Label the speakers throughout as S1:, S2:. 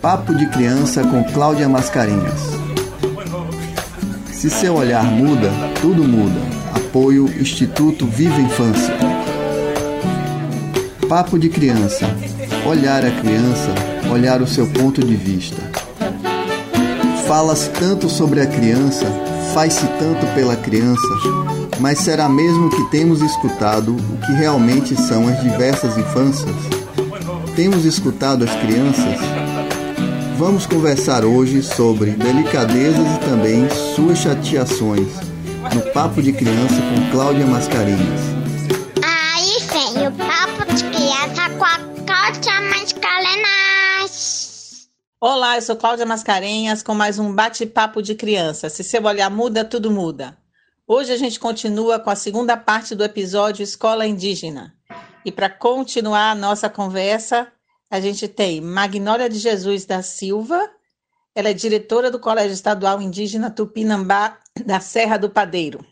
S1: Papo de Criança com Cláudia Mascarenhas. Se seu olhar muda, tudo muda. Apoio Instituto Viva Infância. Papo de Criança. Olhar a criança, olhar o seu ponto de vista. Fala-se tanto sobre a criança, faz-se tanto pela criança, mas será mesmo que temos escutado o que realmente são as diversas infâncias? Temos escutado as crianças? Vamos conversar hoje sobre delicadezas e também suas chateações no Papo de Criança com Cláudia Mascarenhas.
S2: Aí vem o Papo de Criança com a Cláudia Mascarenhas.
S3: Olá, eu sou Cláudia Mascarenhas com mais um bate-papo de criança. Se seu olhar muda, tudo muda. Hoje a gente continua com a segunda parte do episódio Escola Indígena. E para continuar a nossa conversa, a gente tem Magnólia de Jesus da Silva, ela é diretora do Colégio Estadual Indígena Tupinambá da Serra do Padeiro.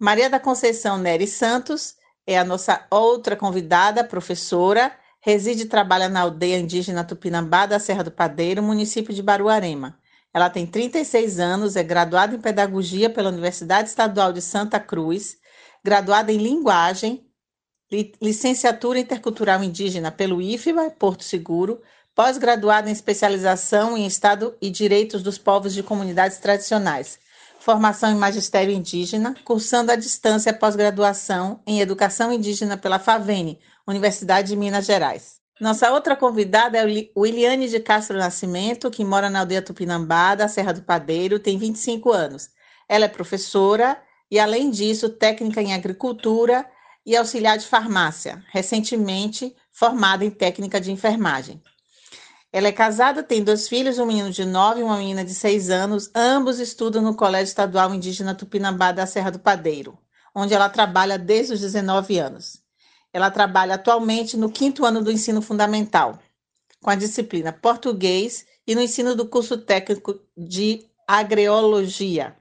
S3: Maria da Conceição Nery Santos é a nossa outra convidada, professora, reside e trabalha na aldeia indígena Tupinambá da Serra do Padeiro, município de Baruarema. Ela tem 36 anos, é graduada em Pedagogia pela Universidade Estadual de Santa Cruz, graduada em Linguagem licenciatura intercultural indígena pelo IFBA, Porto Seguro, pós-graduada em especialização em Estado e Direitos dos Povos de Comunidades Tradicionais, formação em Magistério Indígena, cursando à distância pós-graduação em Educação Indígena pela FAVENE, Universidade de Minas Gerais. Nossa outra convidada é Williane de Castro Nascimento, que mora na aldeia Tupinambá, da Serra do Padeiro, tem 25 anos. Ela é professora e, além disso, técnica em agricultura e auxiliar de farmácia, recentemente formada em técnica de enfermagem. Ela é casada, tem dois filhos, um menino de 9 e uma menina de 6 anos. Ambos estudam no Colégio Estadual Indígena Tupinambá da Serra do Padeiro, onde ela trabalha desde os 19 anos. Ela trabalha atualmente no quinto ano do ensino fundamental, com a disciplina português e no ensino do curso técnico de agreologia.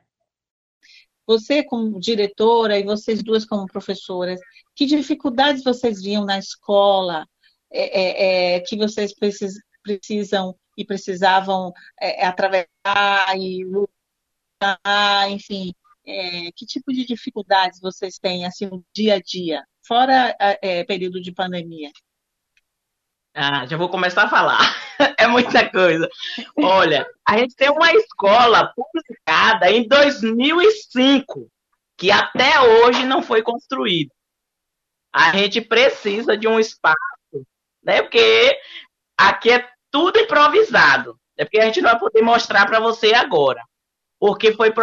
S4: Você como diretora e vocês duas como professoras, que dificuldades vocês viam na escola é, é, é que vocês precis, precisam e precisavam é, atravessar e lutar, enfim, é, que tipo de dificuldades vocês têm assim no dia a dia, fora é, período de pandemia?
S5: Ah, já vou começar a falar. é muita coisa. Olha, a gente tem uma escola publicada em 2005, que até hoje não foi construída. A gente precisa de um espaço, né? Porque aqui é tudo improvisado. É porque a gente não vai poder mostrar para você agora. Porque foi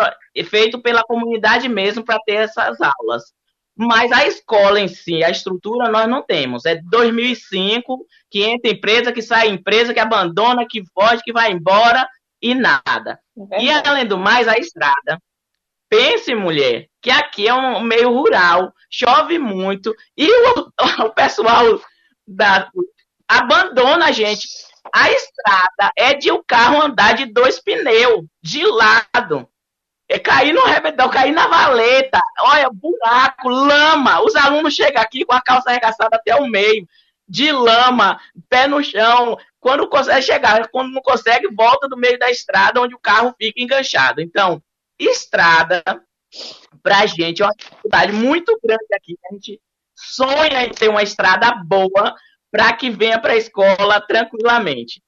S5: feito pela comunidade mesmo para ter essas aulas. Mas a escola em si, a estrutura, nós não temos. É 2005, que entra empresa, que sai empresa, que abandona, que foge, que vai embora e nada. É e além do mais, a estrada. Pense, mulher, que aqui é um meio rural, chove muito e o, o pessoal da, abandona a gente. A estrada é de o carro andar de dois pneus, de lado. É cair no rebedão, cair na valeta, olha, buraco, lama. Os alunos chegam aqui com a calça arregaçada até o meio, de lama, pé no chão. Quando consegue chegar, quando não consegue, volta do meio da estrada onde o carro fica enganchado. Então, estrada, pra gente, é uma dificuldade muito grande aqui. A gente sonha em ter uma estrada boa para que venha para a escola tranquilamente.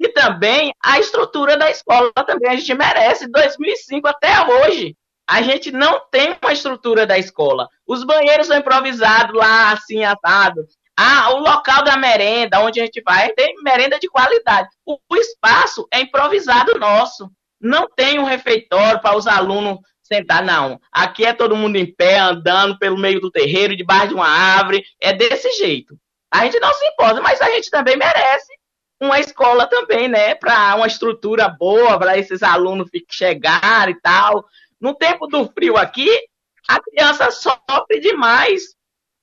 S5: E também a estrutura da escola também a gente merece 2005 até hoje. A gente não tem uma estrutura da escola. Os banheiros são improvisados lá, assim, assado. Ah, o local da merenda, onde a gente vai, tem merenda de qualidade. O, o espaço é improvisado nosso. Não tem um refeitório para os alunos sentar, não. Aqui é todo mundo em pé, andando pelo meio do terreiro, debaixo de uma árvore. É desse jeito. A gente não se importa, mas a gente também merece uma escola também, né, para uma estrutura boa, para esses alunos chegar e tal. No tempo do frio aqui, a criança sofre demais.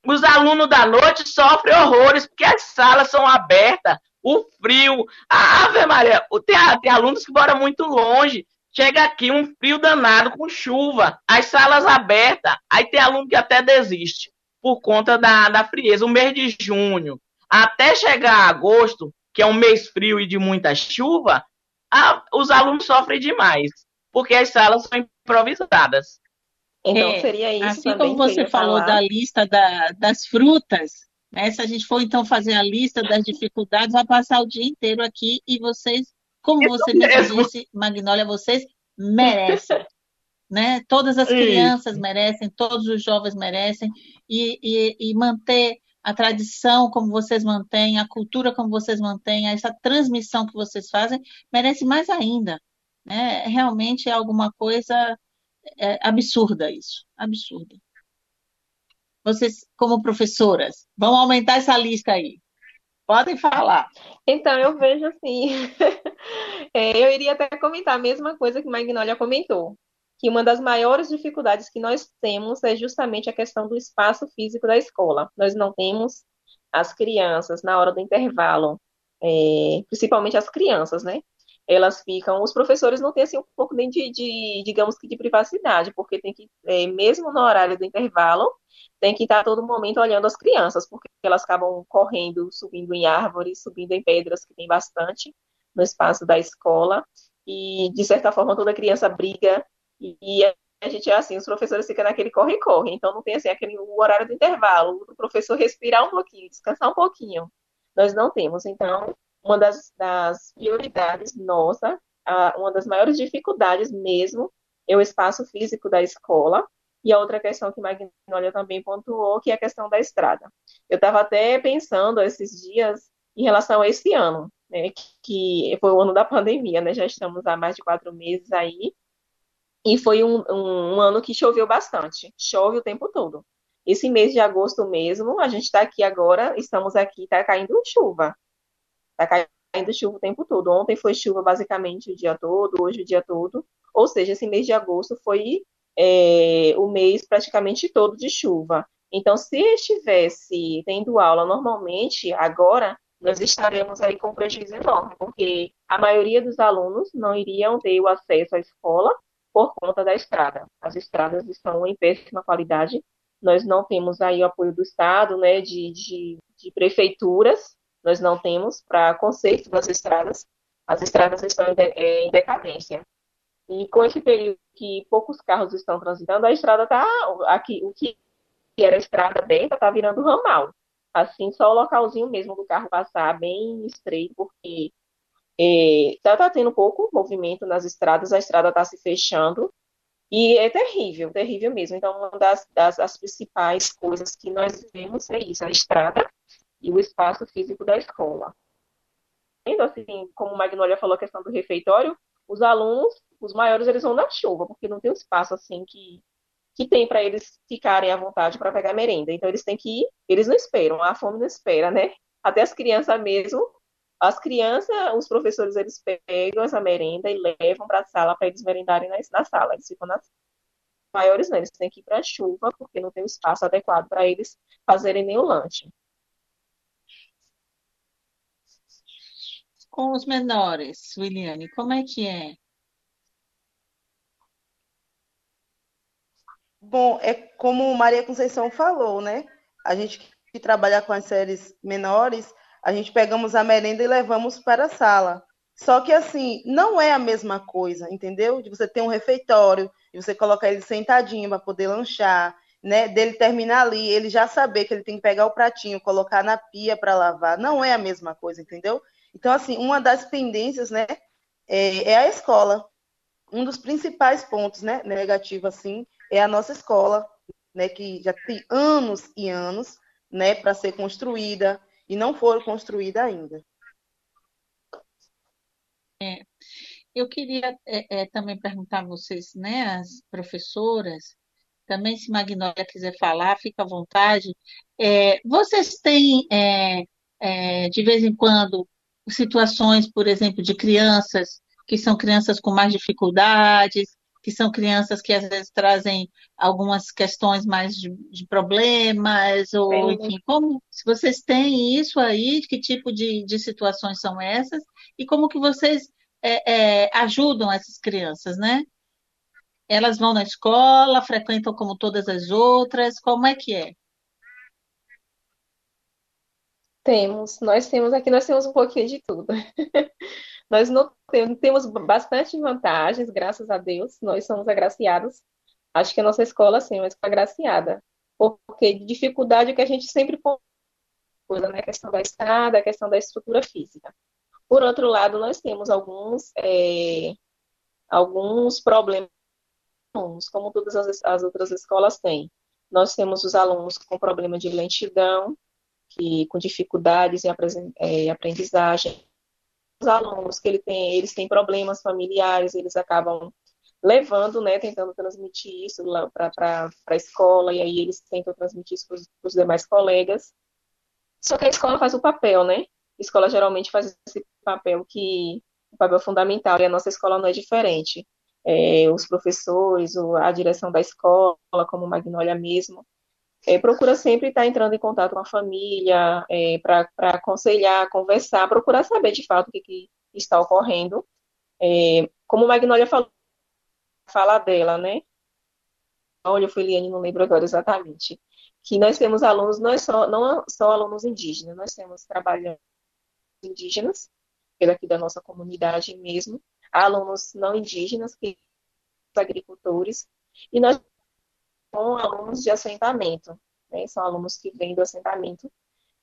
S5: Os alunos da noite sofrem horrores, porque as salas são abertas, o frio. A Ave Maria, tem, tem alunos que moram muito longe. Chega aqui um frio danado com chuva, as salas abertas, aí tem aluno que até desiste por conta da, da frieza. O mês de junho, até chegar agosto, que é um mês frio e de muita chuva, a, os alunos sofrem demais, porque as salas são improvisadas.
S3: Então, é, seria isso. Assim como você falou falar. da lista da, das frutas, né, se a gente for então fazer a lista das dificuldades, vai passar o dia inteiro aqui e vocês, como isso você mesmo disse, Magnólia, vocês merecem. né? Todas as crianças merecem, todos os jovens merecem, e, e, e manter a tradição como vocês mantêm, a cultura como vocês mantêm, essa transmissão que vocês fazem, merece mais ainda. Né? Realmente é alguma coisa é, absurda isso, absurda. Vocês, como professoras, vão aumentar essa lista aí. Podem falar.
S6: Então, eu vejo assim. é, eu iria até comentar a mesma coisa que Magnólia comentou que uma das maiores dificuldades que nós temos é justamente a questão do espaço físico da escola. Nós não temos as crianças na hora do intervalo, é, principalmente as crianças, né? Elas ficam, os professores não têm assim um pouco nem de, de digamos que de privacidade, porque tem que, é, mesmo no horário do intervalo, tem que estar todo momento olhando as crianças, porque elas acabam correndo, subindo em árvores, subindo em pedras, que tem bastante no espaço da escola, e de certa forma toda criança briga e a gente é assim, os professores ficam naquele corre-corre, então não tem assim aquele horário do intervalo, o professor respirar um pouquinho, descansar um pouquinho. Nós não temos. Então, uma das, das prioridades nossa, a, uma das maiores dificuldades mesmo, é o espaço físico da escola. E a outra questão que Magnólia também pontuou, que é a questão da estrada. Eu estava até pensando esses dias em relação a esse ano, né, que foi o ano da pandemia, né? Já estamos há mais de quatro meses aí. E foi um, um, um, ano que choveu bastante, chove o tempo todo. Esse mês de agosto mesmo, a gente está aqui agora, estamos aqui, está caindo chuva. Está caindo chuva o tempo todo. Ontem foi chuva basicamente o dia todo, hoje o dia todo. Ou seja, esse mês de agosto foi é, o mês praticamente todo de chuva. Então, se estivesse tendo aula normalmente, agora, nós estaremos aí com prejuízo enorme, porque a maioria dos alunos não iriam ter o acesso à escola por conta da estrada. As estradas estão em péssima qualidade. Nós não temos aí o apoio do Estado, né, de, de, de prefeituras, nós não temos para conserto das estradas. As estradas estão em, é, decadência. E com esse período que poucos carros estão transitando, a estrada está aqui, o que era estrada aberta está virando ramal. Assim, só o localzinho mesmo do carro passar bem estreito, porque está é, tá tendo pouco movimento nas estradas, a estrada está se fechando, e é terrível, terrível mesmo. Então, uma das, das, principais coisas que nós vemos é isso, a estrada e o espaço físico da escola. Sendo assim, como Magnolia falou a questão do refeitório, os alunos, os maiores, eles vão na chuva, porque não tem um espaço assim que, que tem para eles ficarem à vontade para pegar merenda. Então, eles têm que ir, eles não esperam, a fome não espera, né? Até as crianças mesmo as crianças, os professores, eles pegam essa merenda e levam para a sala para eles merendarem na, na sala. Eles ficam nas maiores, não, eles têm que ir para a chuva, porque não tem o espaço adequado para eles fazerem nem o lanche.
S3: Com os menores, Williane, como é que é?
S7: Bom, é como Maria Conceição falou, né? A gente que trabalha com as séries menores, a gente pegamos a merenda e levamos para a sala. Só que assim, não é a mesma coisa, entendeu? De você ter um refeitório, de você colocar ele sentadinho para poder lanchar, né? Dele terminar ali, ele já saber que ele tem que pegar o pratinho, colocar na pia para lavar. Não é a mesma coisa, entendeu? Então, assim, uma das pendências, né, é, é a escola. Um dos principais pontos, né, negativo, assim, é a nossa escola, né, que já tem anos e anos, né, para ser construída, e não foram construídas ainda.
S3: É, eu queria é, é, também perguntar a vocês, né, as professoras, também se Magnólia quiser falar, fica à vontade. É, vocês têm, é, é, de vez em quando, situações, por exemplo, de crianças que são crianças com mais dificuldades, que são crianças que às vezes trazem algumas questões mais de, de problemas, ou enfim, como se vocês têm isso aí, que tipo de, de situações são essas, e como que vocês é, é, ajudam essas crianças, né? Elas vão na escola, frequentam como todas as outras, como é que é?
S6: Temos, nós temos aqui, nós temos um pouquinho de tudo. nós não temos, temos bastante vantagens, graças a Deus, nós somos agraciados. Acho que a nossa escola, sim, é agraciada. Porque dificuldade é que a gente sempre coisa, né? A questão da estrada, a questão da estrutura física. Por outro lado, nós temos alguns, é, alguns problemas, como todas as, as outras escolas têm. Nós temos os alunos com problema de lentidão, que com dificuldades em é, aprendizagem. Os alunos que ele tem, eles têm problemas familiares, eles acabam levando, né, tentando transmitir isso para a escola, e aí eles tentam transmitir isso para os demais colegas. Só que a escola faz o papel, né? A escola geralmente faz esse papel que o papel fundamental, e a nossa escola não é diferente. É, os professores, a direção da escola, como Magnólia mesmo, é, procura sempre estar entrando em contato com a família, é, para aconselhar, conversar, procurar saber de fato o que, que está ocorrendo. É, como Magnólia falou, fala dela, né? Olha, Feliane, não lembro agora exatamente. Que nós temos alunos, é só, não só alunos indígenas, nós temos trabalhando indígenas, daqui da nossa comunidade mesmo, alunos não indígenas, que agricultores, e nós com alunos de assentamento, né? são alunos que vêm do assentamento,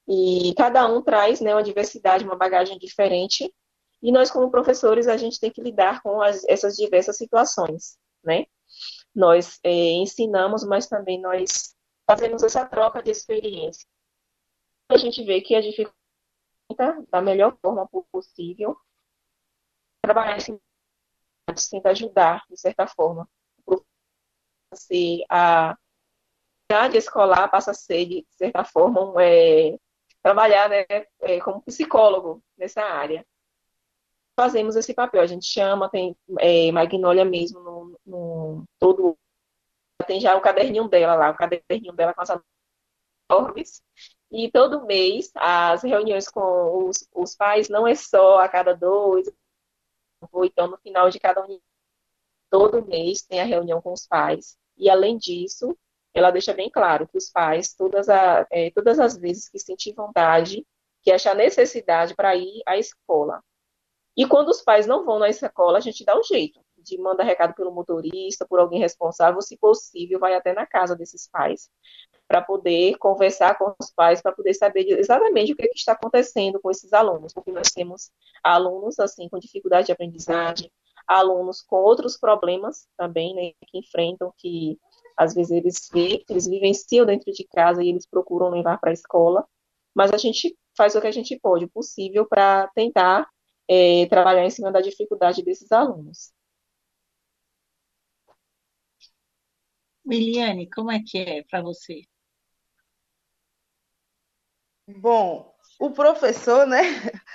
S6: e cada um traz né, uma diversidade, uma bagagem diferente, e nós, como professores, a gente tem que lidar com as, essas diversas situações, né? Nós é, ensinamos, mas também nós fazemos essa troca de experiência. A gente vê que a dificuldade da melhor forma possível trabalhar esse tenta ajudar, de certa forma, ser a idade escolar passa a ser, de certa forma, é, trabalhar né, é, como psicólogo nessa área. Fazemos esse papel, a gente chama, tem é, Magnólia mesmo no, no, todo. Tem já o caderninho dela lá, o caderninho dela com as normas. E todo mês, as reuniões com os, os pais não é só a cada dois, ou então no final de cada unidade. Todo mês tem a reunião com os pais e, além disso, ela deixa bem claro que os pais, todas, a, é, todas as vezes que sentir vontade, que achar necessidade para ir à escola. E quando os pais não vão na escola, a gente dá um jeito de mandar recado pelo motorista, por alguém responsável, se possível, vai até na casa desses pais, para poder conversar com os pais, para poder saber exatamente o que, é que, está acontecendo com esses alunos, porque nós temos alunos assim com dificuldade de aprendizagem, alunos com outros problemas também, né, que enfrentam, que às vezes eles vê, eles vivenciam dentro de casa e eles procuram levar para a escola, mas a gente faz o que a gente pode, possível, para tentar é, trabalhar em cima da dificuldade desses alunos.
S8: Miliane, como é que é para você?
S7: Bom, o professor, né,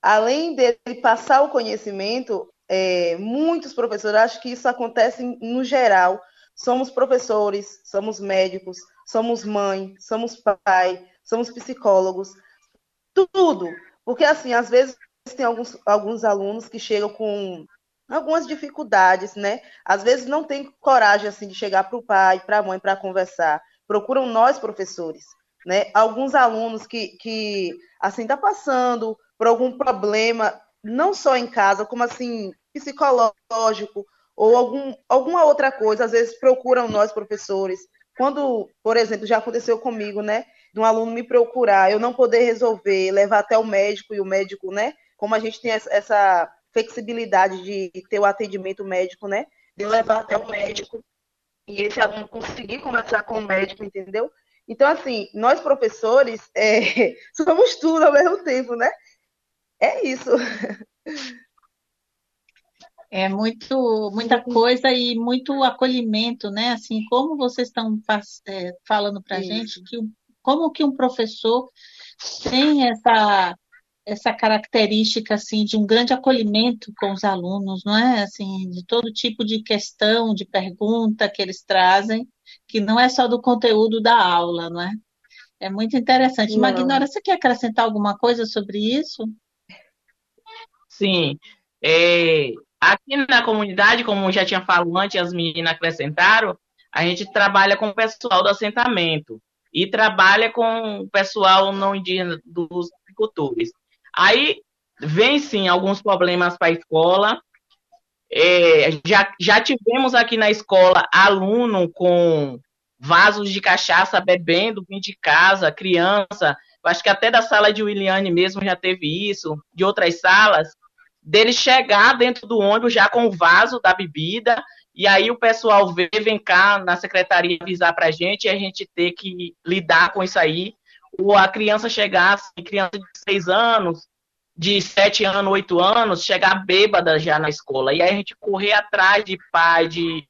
S7: além dele passar o conhecimento, é, muitos professores, acho que isso acontece no geral. Somos professores, somos médicos, somos mãe, somos pai, somos psicólogos, tudo. Porque, assim, às vezes tem alguns, alguns alunos que chegam com algumas dificuldades, né? Às vezes não tem coragem, assim, de chegar para o pai, para a mãe, para conversar. Procuram nós, professores, né? Alguns alunos que, que assim, está passando por algum problema não só em casa, como assim, psicológico ou algum, alguma outra coisa, às vezes procuram nós, professores. Quando, por exemplo, já aconteceu comigo, né, de um aluno me procurar, eu não poder resolver, levar até o médico e o médico, né, como a gente tem essa flexibilidade de ter o atendimento médico, né, de levar até o médico e esse aluno conseguir conversar com o médico, entendeu? Então, assim, nós professores é, somos tudo ao mesmo tempo, né? É isso.
S8: É muito, muita coisa e muito acolhimento, né? Assim, como vocês estão é, falando para a gente, que como que um professor tem essa essa característica assim de um grande acolhimento com os alunos, não é? Assim, de todo tipo de questão, de pergunta que eles trazem, que não é só do conteúdo da aula, não é? É muito interessante. Não. Magnora, você quer acrescentar alguma coisa sobre isso?
S5: Sim. É, aqui na comunidade, como já tinha falado antes, as meninas acrescentaram, a gente trabalha com o pessoal do assentamento. e trabalha com o pessoal não indígena dos agricultores. Aí vem sim alguns problemas para a escola. É, já, já tivemos aqui na escola aluno com vasos de cachaça bebendo, vindo de casa, criança. Acho que até da sala de Williane mesmo já teve isso, de outras salas, dele chegar dentro do ônibus já com o vaso da bebida, e aí o pessoal vê, vem cá na secretaria avisar pra gente, e a gente ter que lidar com isso aí. Ou a criança chegar, assim, criança de seis anos, de sete anos, oito anos, chegar bêbada já na escola. E aí a gente correr atrás de pai, de,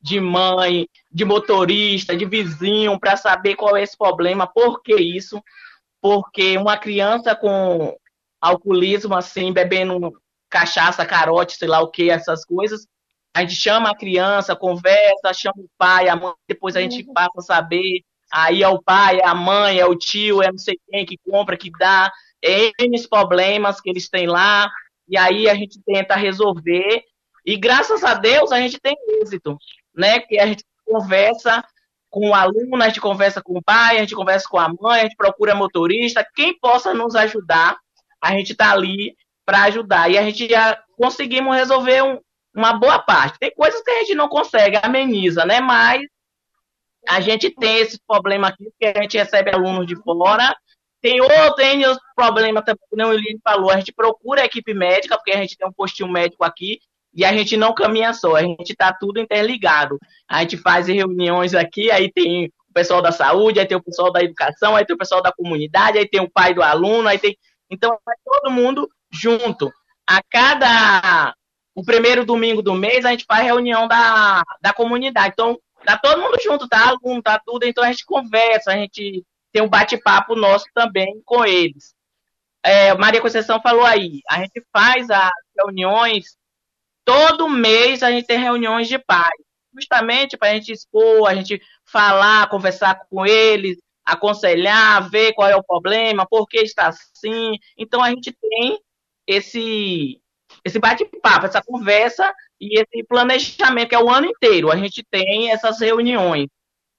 S5: de mãe, de motorista, de vizinho, para saber qual é esse problema, por que isso. Porque uma criança com alcoolismo, assim, bebendo cachaça, carote, sei lá o que, essas coisas, a gente chama a criança, conversa, chama o pai, a mãe, depois a gente passa a saber. Aí é o pai, é a mãe, é o tio, é não sei quem que compra, que dá. N problemas que eles têm lá, e aí a gente tenta resolver, e graças a Deus a gente tem êxito, né? Que a gente conversa com o aluno, a gente conversa com o pai, a gente conversa com a mãe, a gente procura motorista, quem possa nos ajudar, a gente está ali para ajudar. E a gente já conseguimos resolver um, uma boa parte. Tem coisas que a gente não consegue, ameniza, né? Mas a gente tem esse problema aqui, porque a gente recebe alunos de fora tem outro N problema também, como o Eline falou, a gente procura a equipe médica, porque a gente tem um postinho médico aqui, e a gente não caminha só, a gente está tudo interligado. A gente faz reuniões aqui, aí tem o pessoal da saúde, aí tem o pessoal da educação, aí tem o pessoal da comunidade, aí tem o pai do aluno, aí tem. Então, todo mundo junto. A cada. O primeiro domingo do mês, a gente faz reunião da, da comunidade. Então, tá todo mundo junto, tá? Aluno, tá tudo. Então, a gente conversa, a gente tem um bate-papo nosso também com eles. É, Maria Conceição falou aí, a gente faz as reuniões, todo mês a gente tem reuniões de pais, justamente para a gente expor, a gente falar, conversar com eles, aconselhar, ver qual é o problema, por que está assim. Então a gente tem esse esse bate-papo, essa conversa e esse planejamento que é o ano inteiro. A gente tem essas reuniões.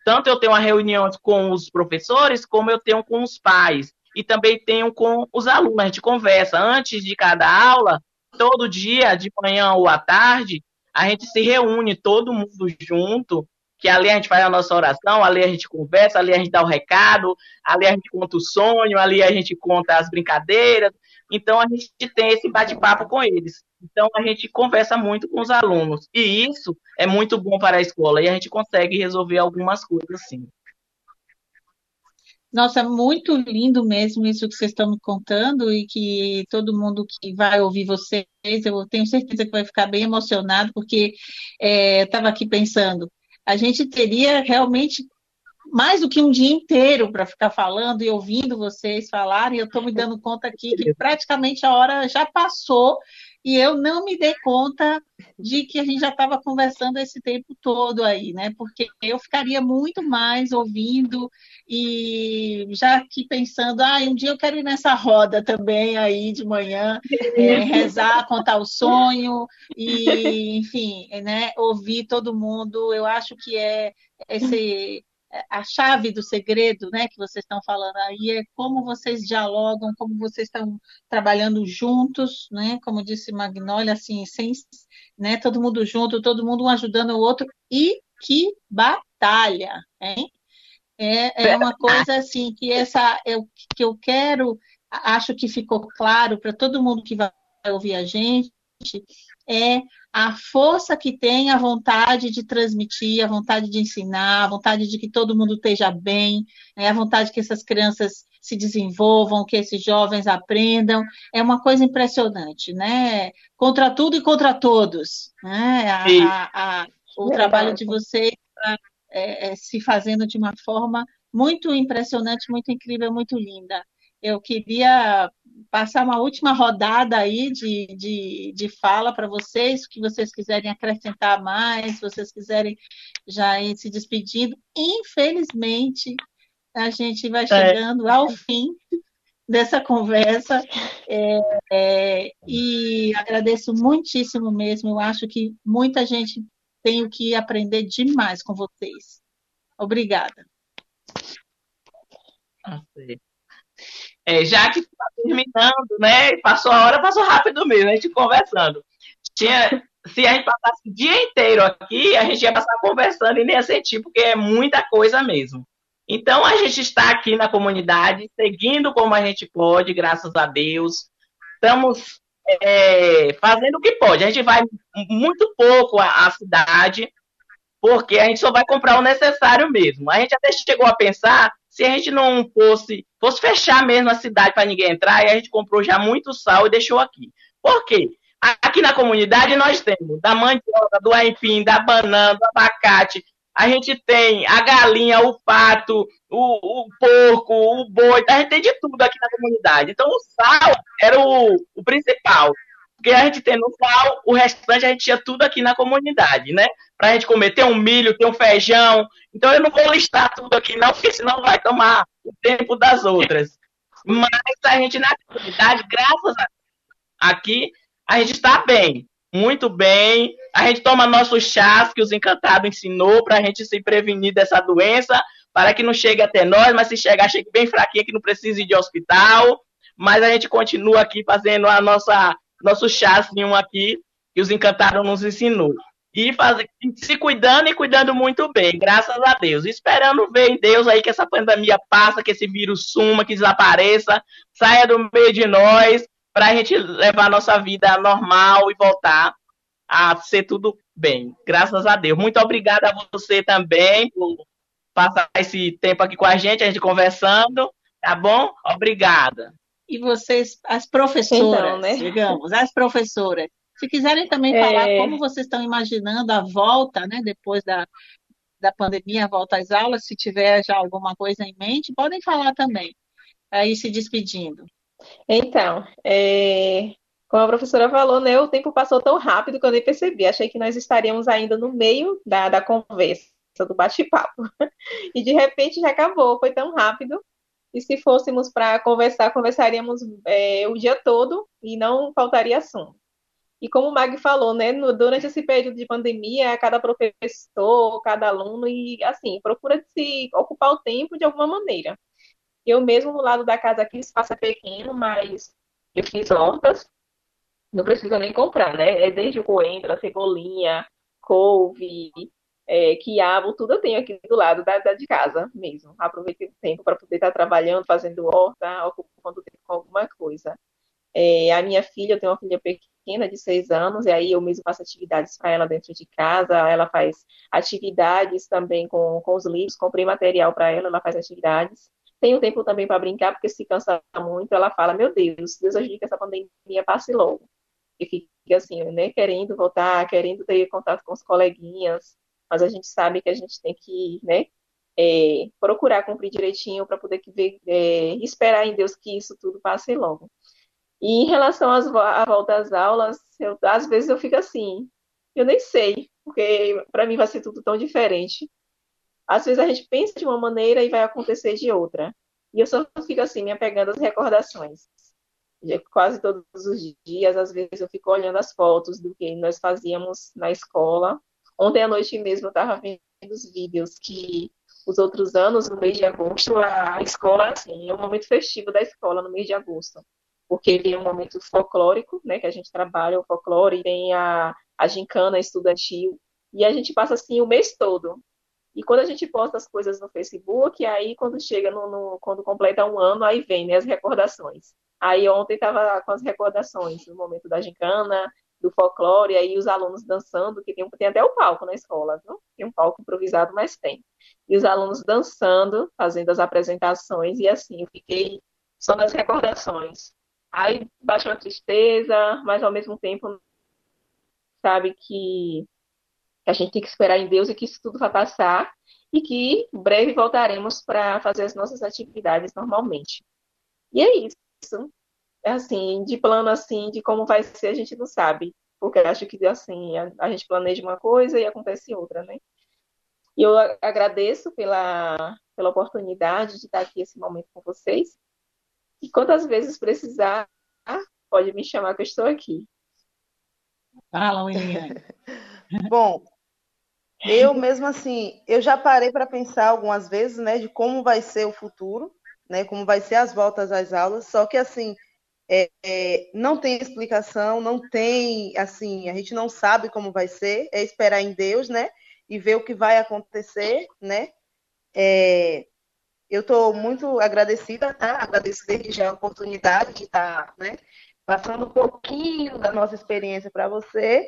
S5: Tanto eu tenho reunião com os professores, como eu tenho com os pais. E também tenho com os alunos. A gente conversa antes de cada aula, todo dia, de manhã ou à tarde, a gente se reúne, todo mundo junto, que ali a gente faz a nossa oração, ali a gente conversa, ali a gente dá o recado, ali a gente conta o sonho, ali a gente conta as brincadeiras. Então a gente tem esse bate-papo com eles. Então, a gente conversa muito com os alunos. E isso é muito bom para a escola. E a gente consegue resolver algumas coisas, sim.
S3: Nossa, muito lindo mesmo isso que vocês estão me contando e que todo mundo que vai ouvir vocês, eu tenho certeza que vai ficar bem emocionado, porque é, eu estava aqui pensando, a gente teria realmente mais do que um dia inteiro para ficar falando e ouvindo vocês falarem. Eu estou me dando conta aqui que praticamente a hora já passou e eu não me dei conta de que a gente já estava conversando esse tempo todo aí, né? Porque eu ficaria muito mais ouvindo e já aqui pensando, ah, um dia eu quero ir nessa roda também aí de manhã, é, rezar, contar o sonho e, enfim, né? Ouvir todo mundo. Eu acho que é esse a chave do segredo, né, que vocês estão falando aí é como vocês dialogam, como vocês estão trabalhando juntos, né, como disse Magnólia, assim, sem, né, todo mundo junto, todo mundo um ajudando o outro e que batalha, hein? É, é uma coisa assim que essa eu, que eu quero, acho que ficou claro para todo mundo que vai ouvir a gente, é a força que tem a vontade de transmitir, a vontade de ensinar, a vontade de que todo mundo esteja bem, né? a vontade que essas crianças se desenvolvam, que esses jovens aprendam, é uma coisa impressionante, né? Contra tudo e contra todos, né? A, a, a, o trabalho de vocês é, é, se fazendo de uma forma muito impressionante, muito incrível, muito linda. Eu queria passar uma última rodada aí de, de, de fala para vocês, que vocês quiserem acrescentar mais, se vocês quiserem já ir se despedindo. Infelizmente, a gente vai é. chegando é. ao fim dessa conversa é, é, e agradeço muitíssimo mesmo. Eu acho que muita gente tem o que aprender demais com vocês. Obrigada.
S5: É, já que está terminando, né? Passou a hora, passou rápido mesmo, a gente conversando. Tinha, se a gente passasse o dia inteiro aqui, a gente ia passar conversando e nem ia sentir, porque é muita coisa mesmo. Então, a gente está aqui na comunidade, seguindo como a gente pode, graças a Deus. Estamos é, fazendo o que pode. A gente vai muito pouco à, à cidade, porque a gente só vai comprar o necessário mesmo. A gente até chegou a pensar se a gente não fosse, fosse fechar mesmo a cidade para ninguém entrar, e a gente comprou já muito sal e deixou aqui. Por quê? Aqui na comunidade nós temos da mandioca, do aipim, da banana, do abacate, a gente tem a galinha, o pato, o, o, porco, o boi, a gente tem de tudo aqui na comunidade. Então o sal era o, o principal. Porque a gente tem no sal, o restante a gente tinha tudo aqui na comunidade, né? Pra gente comer. Tem um milho, tem um feijão. Então eu não vou listar tudo aqui, não, porque senão vai tomar o tempo das outras. Mas a gente na comunidade, graças a aqui, a gente está bem muito bem. A gente toma nossos chás que os encantados ensinou para a gente se prevenir dessa doença, para que não chegue até nós, mas se chegar, chegue bem fraquinha, que não precise ir de hospital. Mas a gente continua aqui fazendo a nossa nosso chazinho aqui que os encantados nos ensinou. E faz, se cuidando e cuidando muito bem, graças a Deus. Esperando ver em Deus aí que essa pandemia passa, que esse vírus suma, que desapareça, saia do meio de nós para a gente levar a nossa vida normal e voltar a ser tudo bem. Graças a Deus. Muito obrigada a você também por passar esse tempo aqui com a gente, a gente conversando, tá bom? Obrigada.
S8: E vocês, as professoras, então, né? digamos, as professoras, se quiserem também é... falar como vocês estão imaginando a volta, né, depois da, da pandemia, a volta às aulas, se tiver já alguma coisa em mente, podem falar também, aí se despedindo.
S6: Então, é, como a professora falou, né, o tempo passou tão rápido que eu nem percebi. Achei que nós estaríamos ainda no meio da, da conversa, do bate-papo. E de repente já acabou, foi tão rápido. E se fôssemos para conversar, conversaríamos é, o dia todo e não faltaria assunto. E como o Mag falou, né, no, durante esse período de pandemia, cada professor, cada aluno, e assim, procura se ocupar o tempo de alguma maneira. Eu mesmo no lado da casa aqui, o espaço é pequeno, mas eu fiz hortas. Não precisa nem comprar, né? É desde o coentro, cebolinha, couve, é, quiabo, tudo eu tenho aqui do lado da, da de casa mesmo. Aproveitei o tempo para poder estar trabalhando, fazendo horta, ocupando tempo com alguma coisa. É, a minha filha, eu tenho uma filha pequena de seis anos, e aí eu mesmo faço atividades para ela dentro de casa. Ela faz atividades também com, com os livros, comprei material para ela, ela faz atividades. Um tempo também para brincar, porque se cansa muito, ela fala, meu Deus, Deus ajude que essa pandemia passe logo. E fica assim, né, querendo voltar, querendo ter contato com os coleguinhas, mas a gente sabe que a gente tem que, né, é, procurar cumprir direitinho para poder ver, é, esperar em Deus que isso tudo passe logo. E em relação às, à volta às aulas, eu, às vezes eu fico assim, eu nem sei, porque para mim vai ser tudo tão diferente. Às vezes a gente pensa de uma maneira e vai acontecer de outra. E eu só fico assim, me apegando às recordações. Quase todos os dias, às vezes eu fico olhando as fotos do que nós fazíamos na escola. Ontem à noite mesmo eu estava vendo os vídeos que os outros anos, no mês de agosto, a escola, assim, é um momento festivo da escola no mês de agosto. Porque ele é um momento folclórico, né, que a gente trabalha o folclore, tem a, a gincana estudantil, e a gente passa, assim, o mês todo e quando a gente posta as coisas no Facebook, aí quando chega no, no quando completa um ano, aí vem né, as recordações. Aí ontem estava com as recordações, no momento da gincana, do folclore, aí os alunos dançando, que tem, tem até o palco na escola, viu? Tem um palco improvisado, mas tem. E os alunos dançando, fazendo as apresentações, e assim, eu fiquei só nas recordações. Aí baixa uma tristeza, mas ao mesmo tempo sabe que a gente tem que esperar em Deus e que isso tudo vai passar e que breve voltaremos para fazer as nossas atividades normalmente. E é isso. É assim, de plano assim, de como vai ser, a gente não sabe. Porque acho que assim, a, a gente planeja uma coisa e acontece outra, né? E eu agradeço pela, pela oportunidade de estar aqui esse momento com vocês. E quantas vezes precisar, pode me chamar que eu estou aqui.
S8: Fala, William.
S7: Bom, eu mesmo assim, eu já parei para pensar algumas vezes, né, de como vai ser o futuro, né? Como vai ser as voltas às aulas. Só que assim é, é, não tem explicação, não tem, assim, a gente não sabe como vai ser, é esperar em Deus, né? E ver o que vai acontecer, né? É, eu estou muito agradecida, tá? Agradeço desde já a oportunidade de estar, tá, né? Passando um pouquinho da nossa experiência para você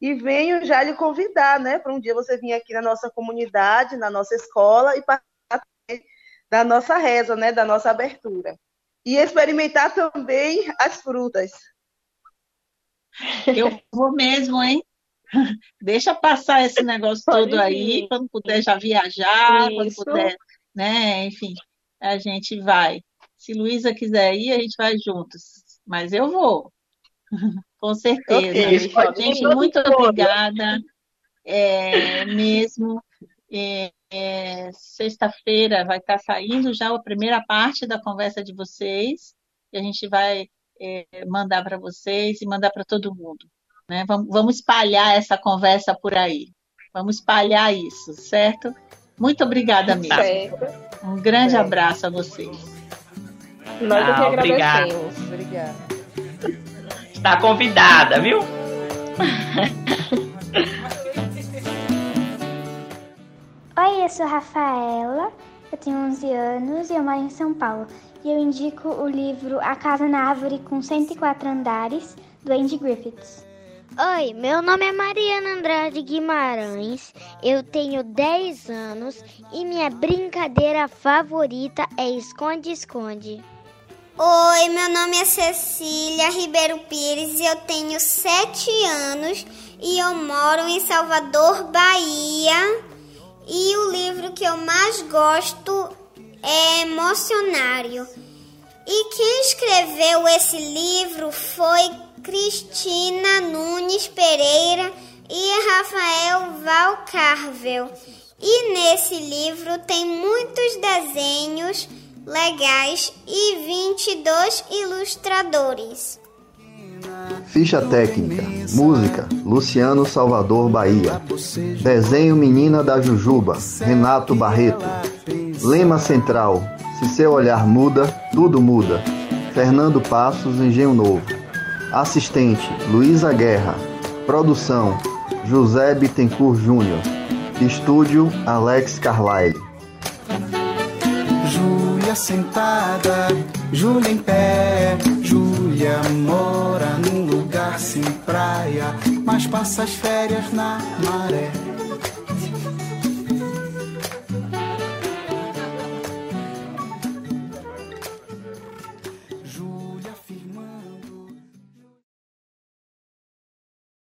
S7: e venho já lhe convidar, né? Para um dia você vir aqui na nossa comunidade, na nossa escola e participar da nossa reza, né? Da nossa abertura e experimentar também as frutas.
S3: Eu vou mesmo, hein? Deixa passar esse negócio Pode todo ir. aí, quando puder já viajar, Isso. quando puder, né? Enfim, a gente vai. Se Luísa quiser ir, a gente vai juntos. Mas eu vou. Com certeza. Okay, gente, muito obrigada. É, mesmo. É, é, Sexta-feira vai estar saindo já a primeira parte da conversa de vocês, que a gente vai é, mandar para vocês e mandar para todo mundo. Né? Vamos, vamos espalhar essa conversa por aí. Vamos espalhar isso, certo? Muito obrigada mesmo. Certo. Um grande certo. abraço a vocês.
S6: Nós ah, que agradecemos. Obrigada.
S5: Está convidada, viu?
S9: Oi, eu sou Rafaela, eu tenho 11 anos e eu moro em São Paulo. E eu indico o livro A Casa na Árvore com 104 Andares, do Andy Griffiths.
S10: Oi, meu nome é Mariana Andrade Guimarães, eu tenho 10 anos e minha brincadeira favorita é esconde-esconde.
S11: Oi, meu nome é Cecília Ribeiro Pires e eu tenho 7 anos e eu moro em Salvador, Bahia. E o livro que eu mais gosto é Emocionário. E quem escreveu esse livro foi Cristina Nunes Pereira e Rafael Valcarvel. E nesse livro tem muitos desenhos legais e 22 ilustradores.
S1: Ficha técnica, música, Luciano Salvador Bahia. Desenho Menina da Jujuba, Renato Barreto. Lema central, se seu olhar muda, tudo muda. Fernando Passos, Engenho Novo. Assistente, Luísa Guerra. Produção, José Bittencourt Júnior. Estúdio, Alex Carlyle.
S12: Júlia sentada, Júlia em pé, Júlia mora num lugar sem praia, mas passa as férias na maré.